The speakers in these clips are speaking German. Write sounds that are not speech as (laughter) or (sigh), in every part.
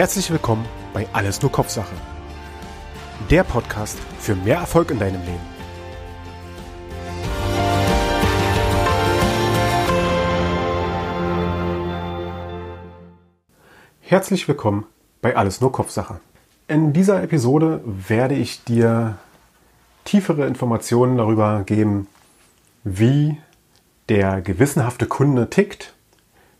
Herzlich willkommen bei Alles nur Kopfsache. Der Podcast für mehr Erfolg in deinem Leben. Herzlich willkommen bei Alles nur Kopfsache. In dieser Episode werde ich dir tiefere Informationen darüber geben, wie der gewissenhafte Kunde tickt,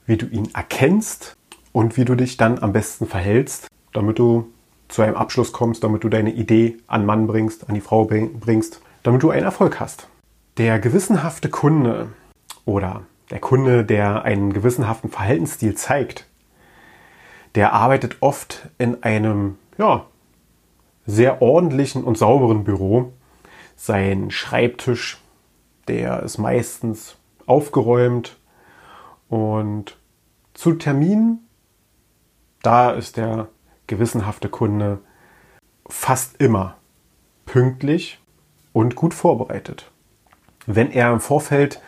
wie du ihn erkennst und wie du dich dann am besten verhältst, damit du zu einem Abschluss kommst, damit du deine Idee an Mann bringst, an die Frau bringst, damit du einen Erfolg hast. Der gewissenhafte Kunde oder der Kunde, der einen gewissenhaften Verhaltensstil zeigt, der arbeitet oft in einem ja, sehr ordentlichen und sauberen Büro. Sein Schreibtisch, der ist meistens aufgeräumt und zu Terminen da ist der gewissenhafte Kunde fast immer pünktlich und gut vorbereitet. Wenn er im Vorfeld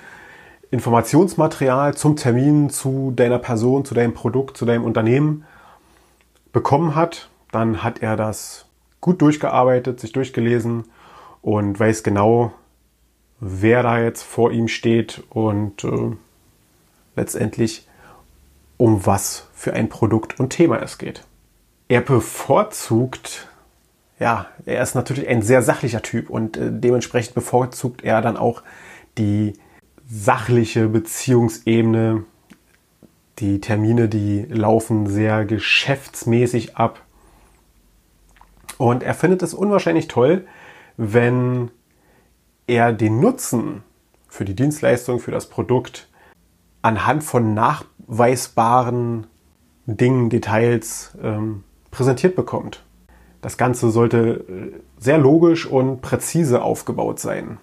Informationsmaterial zum Termin, zu deiner Person, zu deinem Produkt, zu deinem Unternehmen bekommen hat, dann hat er das gut durchgearbeitet, sich durchgelesen und weiß genau, wer da jetzt vor ihm steht und äh, letztendlich um was für ein Produkt und Thema es geht. Er bevorzugt, ja, er ist natürlich ein sehr sachlicher Typ und äh, dementsprechend bevorzugt er dann auch die sachliche Beziehungsebene. Die Termine, die laufen sehr geschäftsmäßig ab. Und er findet es unwahrscheinlich toll, wenn er den Nutzen für die Dienstleistung, für das Produkt anhand von nachweisbaren Dingen, Details ähm, präsentiert bekommt. Das Ganze sollte äh, sehr logisch und präzise aufgebaut sein.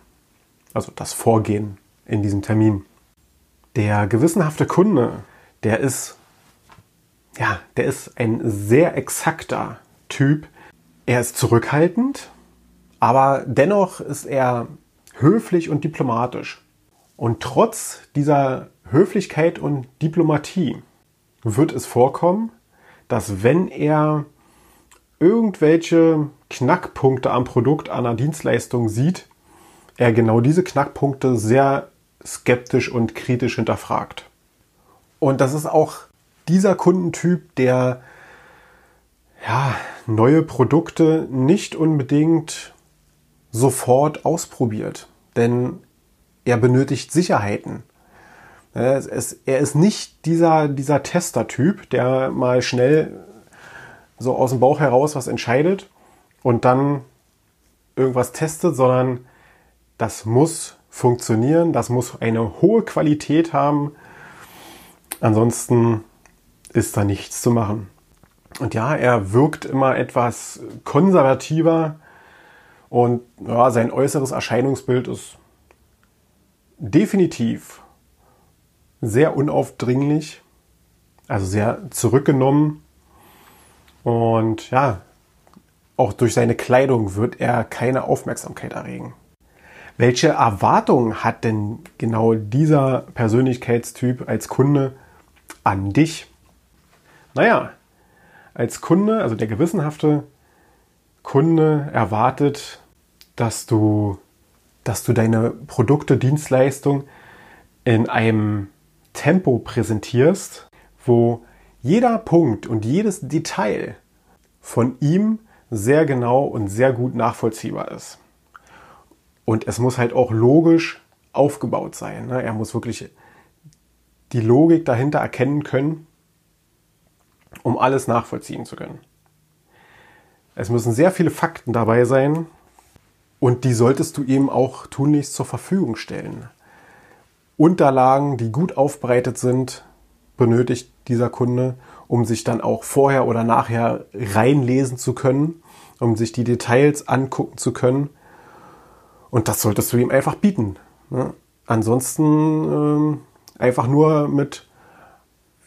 Also das Vorgehen in diesem Termin. Der gewissenhafte Kunde, der ist, ja, der ist ein sehr exakter Typ. Er ist zurückhaltend, aber dennoch ist er höflich und diplomatisch. Und trotz dieser Höflichkeit und Diplomatie wird es vorkommen, dass wenn er irgendwelche Knackpunkte am Produkt, an der Dienstleistung sieht, er genau diese Knackpunkte sehr skeptisch und kritisch hinterfragt. Und das ist auch dieser Kundentyp, der ja, neue Produkte nicht unbedingt sofort ausprobiert. Denn er benötigt Sicherheiten. Er ist nicht dieser, dieser Tester-Typ, der mal schnell so aus dem Bauch heraus was entscheidet und dann irgendwas testet, sondern das muss funktionieren, das muss eine hohe Qualität haben. Ansonsten ist da nichts zu machen. Und ja, er wirkt immer etwas konservativer und ja, sein äußeres Erscheinungsbild ist definitiv sehr unaufdringlich, also sehr zurückgenommen. Und ja, auch durch seine Kleidung wird er keine Aufmerksamkeit erregen. Welche Erwartungen hat denn genau dieser Persönlichkeitstyp als Kunde an dich? Naja, als Kunde, also der gewissenhafte Kunde erwartet, dass du, dass du deine Produkte, Dienstleistung in einem Tempo präsentierst, wo jeder Punkt und jedes Detail von ihm sehr genau und sehr gut nachvollziehbar ist. Und es muss halt auch logisch aufgebaut sein. Ne? Er muss wirklich die Logik dahinter erkennen können, um alles nachvollziehen zu können. Es müssen sehr viele Fakten dabei sein und die solltest du ihm auch tunlichst zur Verfügung stellen. Unterlagen, die gut aufbereitet sind, benötigt dieser Kunde, um sich dann auch vorher oder nachher reinlesen zu können, um sich die Details angucken zu können. Und das solltest du ihm einfach bieten. Ne? Ansonsten ähm, einfach nur mit,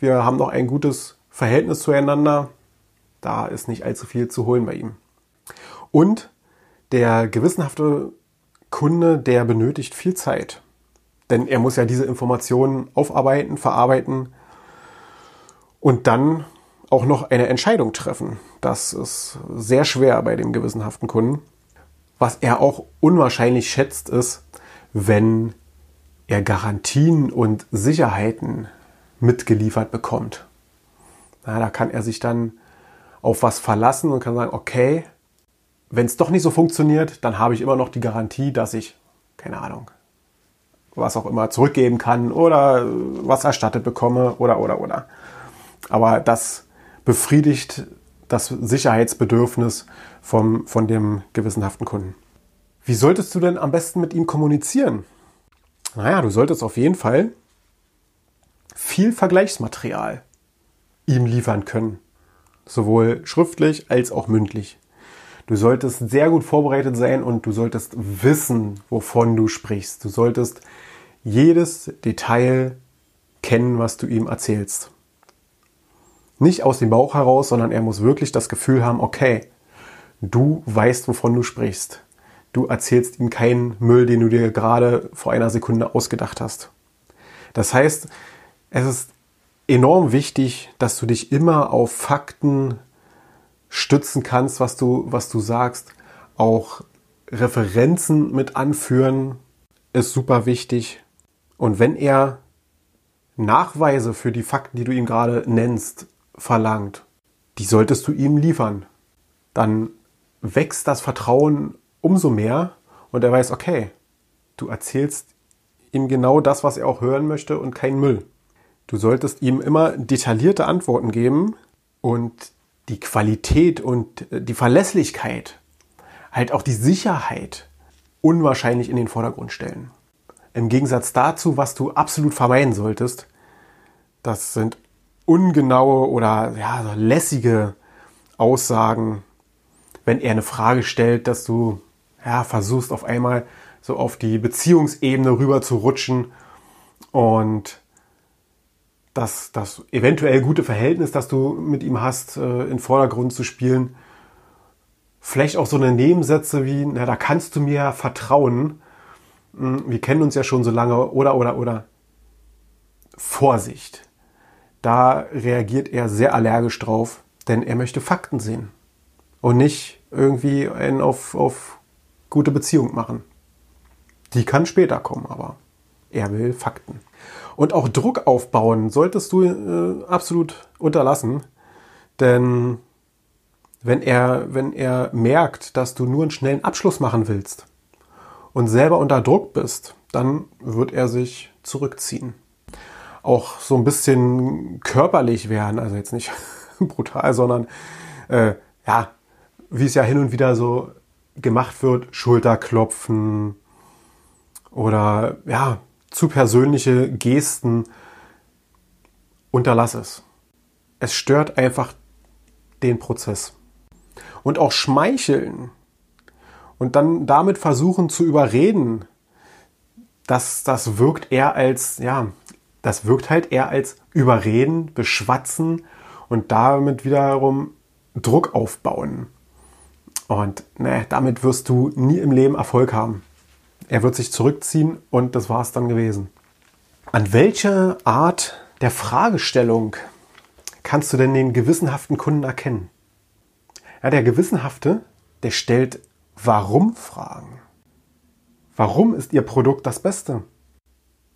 wir haben noch ein gutes Verhältnis zueinander, da ist nicht allzu viel zu holen bei ihm. Und der gewissenhafte Kunde, der benötigt viel Zeit. Denn er muss ja diese Informationen aufarbeiten, verarbeiten und dann auch noch eine Entscheidung treffen. Das ist sehr schwer bei dem gewissenhaften Kunden. Was er auch unwahrscheinlich schätzt, ist, wenn er Garantien und Sicherheiten mitgeliefert bekommt. Na, da kann er sich dann auf was verlassen und kann sagen, okay, wenn es doch nicht so funktioniert, dann habe ich immer noch die Garantie, dass ich, keine Ahnung, was auch immer zurückgeben kann oder was erstattet bekomme oder oder oder. Aber das befriedigt das Sicherheitsbedürfnis vom, von dem gewissenhaften Kunden. Wie solltest du denn am besten mit ihm kommunizieren? Naja, du solltest auf jeden Fall viel Vergleichsmaterial ihm liefern können. Sowohl schriftlich als auch mündlich. Du solltest sehr gut vorbereitet sein und du solltest wissen, wovon du sprichst. Du solltest jedes Detail kennen, was du ihm erzählst. Nicht aus dem Bauch heraus, sondern er muss wirklich das Gefühl haben, okay, du weißt, wovon du sprichst. Du erzählst ihm keinen Müll, den du dir gerade vor einer Sekunde ausgedacht hast. Das heißt, es ist enorm wichtig, dass du dich immer auf Fakten stützen kannst, was du, was du sagst. Auch Referenzen mit anführen ist super wichtig. Und wenn er Nachweise für die Fakten, die du ihm gerade nennst, verlangt, die solltest du ihm liefern. Dann wächst das Vertrauen umso mehr und er weiß, okay, du erzählst ihm genau das, was er auch hören möchte und kein Müll. Du solltest ihm immer detaillierte Antworten geben und die Qualität und die Verlässlichkeit, halt auch die Sicherheit unwahrscheinlich in den Vordergrund stellen. Im Gegensatz dazu, was du absolut vermeiden solltest, das sind ungenaue oder ja, lässige Aussagen, wenn er eine Frage stellt, dass du ja, versuchst auf einmal so auf die Beziehungsebene rüber zu rutschen und das, das eventuell gute Verhältnis, das du mit ihm hast, äh, in Vordergrund zu spielen. Vielleicht auch so eine Nebensätze wie, na, da kannst du mir vertrauen. Hm, wir kennen uns ja schon so lange oder, oder, oder. Vorsicht da reagiert er sehr allergisch drauf, denn er möchte Fakten sehen und nicht irgendwie einen auf, auf gute Beziehung machen. Die kann später kommen, aber er will Fakten. Und auch Druck aufbauen solltest du äh, absolut unterlassen, denn wenn er, wenn er merkt, dass du nur einen schnellen Abschluss machen willst und selber unter Druck bist, dann wird er sich zurückziehen auch so ein bisschen körperlich werden. Also jetzt nicht (laughs) brutal, sondern äh, ja, wie es ja hin und wieder so gemacht wird, Schulterklopfen oder ja, zu persönliche Gesten. Unterlass es. Es stört einfach den Prozess. Und auch schmeicheln und dann damit versuchen zu überreden, das, das wirkt eher als, ja, das wirkt halt eher als Überreden, Beschwatzen und damit wiederum Druck aufbauen. Und ne, damit wirst du nie im Leben Erfolg haben. Er wird sich zurückziehen und das war es dann gewesen. An welche Art der Fragestellung kannst du denn den gewissenhaften Kunden erkennen? Ja, der Gewissenhafte, der stellt Warum-Fragen. Warum ist Ihr Produkt das Beste?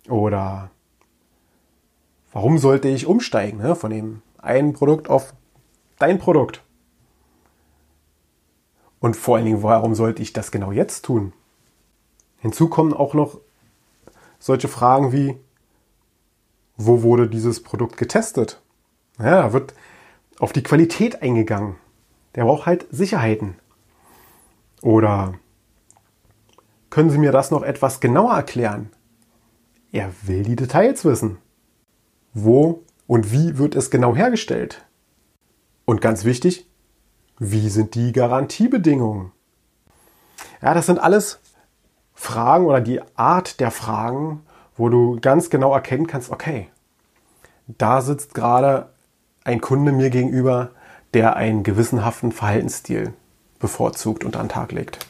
Oder warum sollte ich umsteigen ne, von dem einen Produkt auf dein Produkt? Und vor allen Dingen, warum sollte ich das genau jetzt tun? Hinzu kommen auch noch solche Fragen wie, wo wurde dieses Produkt getestet? Ja, da wird auf die Qualität eingegangen. Der braucht halt Sicherheiten. Oder können Sie mir das noch etwas genauer erklären? Er will die Details wissen wo und wie wird es genau hergestellt? Und ganz wichtig, wie sind die Garantiebedingungen? Ja, das sind alles Fragen oder die Art der Fragen, wo du ganz genau erkennen kannst, okay, da sitzt gerade ein Kunde mir gegenüber, der einen gewissenhaften Verhaltensstil bevorzugt und an Tag legt.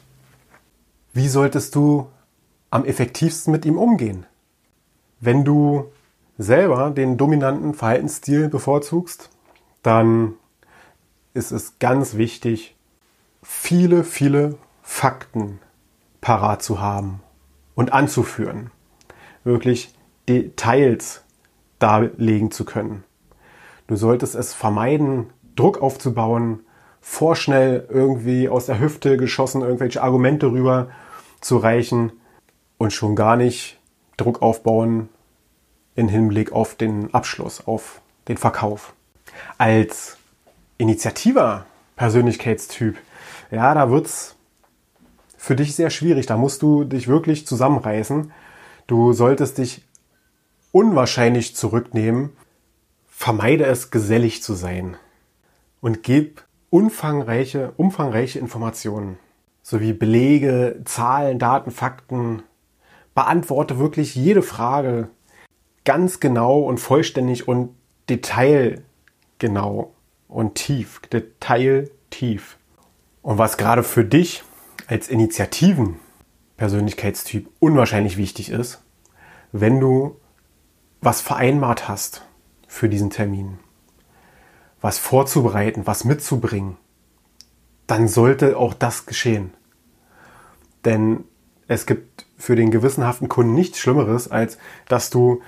Wie solltest du am effektivsten mit ihm umgehen? Wenn du selber den dominanten Verhaltensstil bevorzugst, dann ist es ganz wichtig, viele, viele Fakten parat zu haben und anzuführen. Wirklich Details darlegen zu können. Du solltest es vermeiden, Druck aufzubauen, vorschnell irgendwie aus der Hüfte geschossen irgendwelche Argumente rüber zu reichen und schon gar nicht Druck aufbauen in Hinblick auf den Abschluss, auf den Verkauf. Als Initiativer Persönlichkeitstyp, ja, da wird's für dich sehr schwierig. Da musst du dich wirklich zusammenreißen. Du solltest dich unwahrscheinlich zurücknehmen. Vermeide es, gesellig zu sein. Und gib umfangreiche, umfangreiche Informationen sowie Belege, Zahlen, Daten, Fakten. Beantworte wirklich jede Frage ganz genau und vollständig und detailgenau und tief, detailtief. Und was gerade für dich als Initiativen Persönlichkeitstyp unwahrscheinlich wichtig ist, wenn du was vereinbart hast für diesen Termin, was vorzubereiten, was mitzubringen, dann sollte auch das geschehen. Denn es gibt für den gewissenhaften Kunden nichts Schlimmeres, als dass du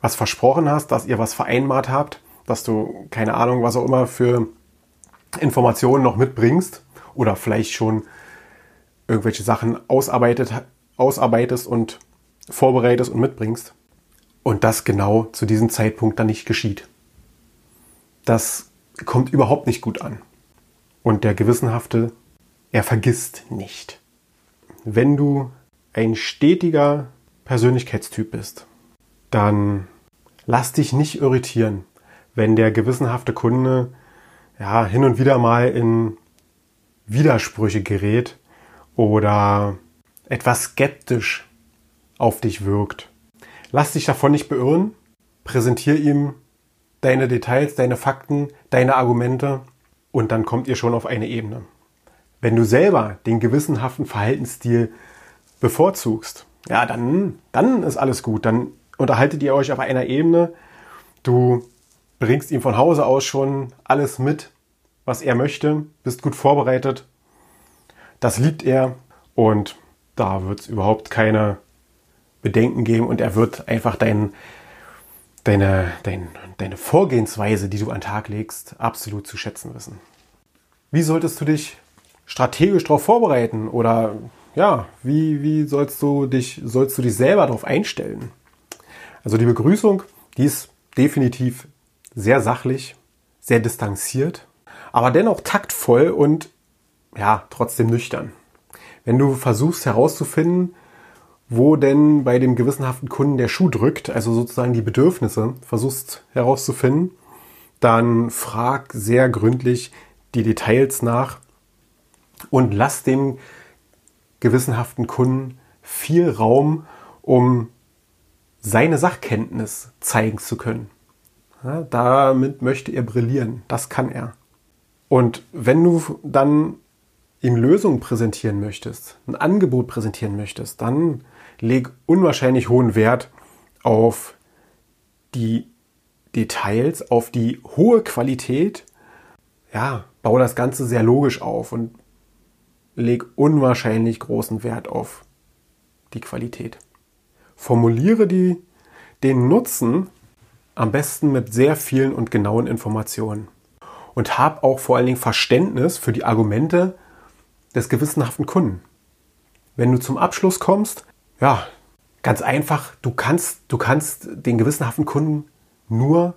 was versprochen hast, dass ihr was vereinbart habt, dass du keine Ahnung, was auch immer für Informationen noch mitbringst oder vielleicht schon irgendwelche Sachen ausarbeitet, ausarbeitest und vorbereitest und mitbringst. Und das genau zu diesem Zeitpunkt dann nicht geschieht. Das kommt überhaupt nicht gut an. Und der Gewissenhafte, er vergisst nicht. Wenn du ein stetiger Persönlichkeitstyp bist, dann lass dich nicht irritieren, wenn der gewissenhafte Kunde ja hin und wieder mal in Widersprüche gerät oder etwas skeptisch auf dich wirkt. Lass dich davon nicht beirren, präsentier ihm deine Details, deine Fakten, deine Argumente und dann kommt ihr schon auf eine Ebene. Wenn du selber den gewissenhaften Verhaltensstil bevorzugst, ja, dann, dann ist alles gut. Dann unterhaltet ihr euch auf einer Ebene. Du bringst ihm von Hause aus schon alles mit, was er möchte, bist gut vorbereitet das liebt er und da wird es überhaupt keine Bedenken geben und er wird einfach dein, deine, dein, deine Vorgehensweise, die du an den Tag legst, absolut zu schätzen wissen. Wie solltest du dich strategisch darauf vorbereiten oder ja, wie, wie sollst du dich, sollst du dich selber darauf einstellen? Also die Begrüßung, die ist definitiv sehr sachlich, sehr distanziert, aber dennoch taktvoll und ja, trotzdem nüchtern. Wenn du versuchst herauszufinden, wo denn bei dem gewissenhaften Kunden der Schuh drückt, also sozusagen die Bedürfnisse versuchst herauszufinden, dann frag sehr gründlich die Details nach und lass dem gewissenhaften Kunden viel Raum, um seine Sachkenntnis zeigen zu können. Ja, damit möchte er brillieren. Das kann er. Und wenn du dann ihm Lösungen präsentieren möchtest, ein Angebot präsentieren möchtest, dann leg unwahrscheinlich hohen Wert auf die Details, auf die hohe Qualität. Ja, baue das Ganze sehr logisch auf und leg unwahrscheinlich großen Wert auf die Qualität. Formuliere die, den Nutzen am besten mit sehr vielen und genauen Informationen. Und hab auch vor allen Dingen Verständnis für die Argumente des gewissenhaften Kunden. Wenn du zum Abschluss kommst, ja, ganz einfach, du kannst, du kannst den gewissenhaften Kunden nur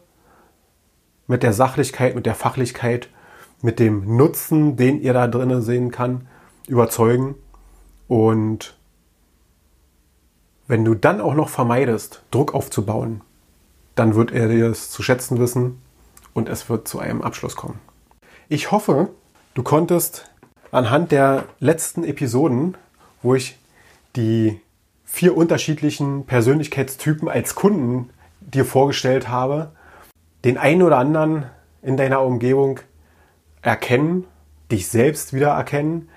mit der Sachlichkeit, mit der Fachlichkeit, mit dem Nutzen, den ihr da drinnen sehen kann, überzeugen. Und wenn du dann auch noch vermeidest, Druck aufzubauen, dann wird er dir es zu schätzen wissen und es wird zu einem Abschluss kommen. Ich hoffe, du konntest anhand der letzten Episoden, wo ich die vier unterschiedlichen Persönlichkeitstypen als Kunden dir vorgestellt habe, den einen oder anderen in deiner Umgebung erkennen, dich selbst wieder erkennen,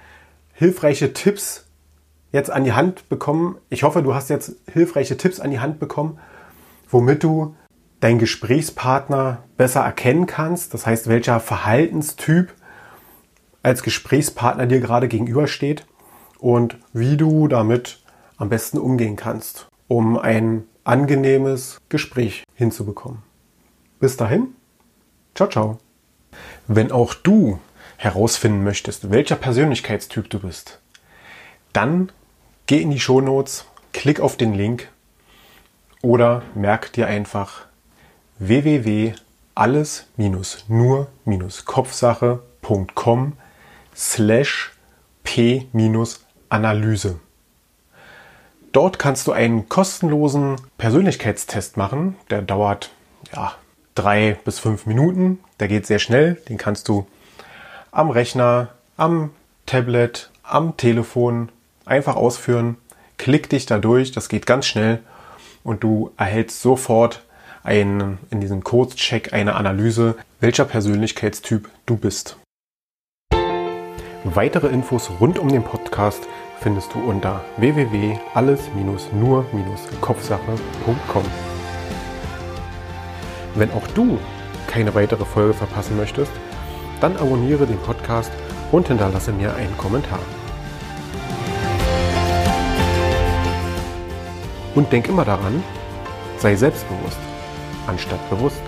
hilfreiche Tipps jetzt an die Hand bekommen. Ich hoffe, du hast jetzt hilfreiche Tipps an die Hand bekommen, womit du deinen Gesprächspartner besser erkennen kannst. Das heißt, welcher Verhaltenstyp als Gesprächspartner dir gerade gegenübersteht und wie du damit am besten umgehen kannst, um ein angenehmes Gespräch hinzubekommen. Bis dahin, ciao, ciao. Wenn auch du herausfinden möchtest, welcher Persönlichkeitstyp du bist, dann geh in die Shownotes, klick auf den Link oder merk dir einfach www.alles-nur-kopfsache.com slash p-analyse. Dort kannst du einen kostenlosen Persönlichkeitstest machen. Der dauert ja, drei bis fünf Minuten. Der geht sehr schnell. Den kannst du am Rechner, am Tablet, am Telefon einfach ausführen. Klick dich da durch. Das geht ganz schnell. Und du erhältst sofort einen, in diesem Kurzcheck eine Analyse, welcher Persönlichkeitstyp du bist. Weitere Infos rund um den Podcast findest du unter www.alles-nur-kopfsache.com. Wenn auch du keine weitere Folge verpassen möchtest, dann abonniere den Podcast und hinterlasse mir einen Kommentar. Und denk immer daran, sei selbstbewusst anstatt bewusst.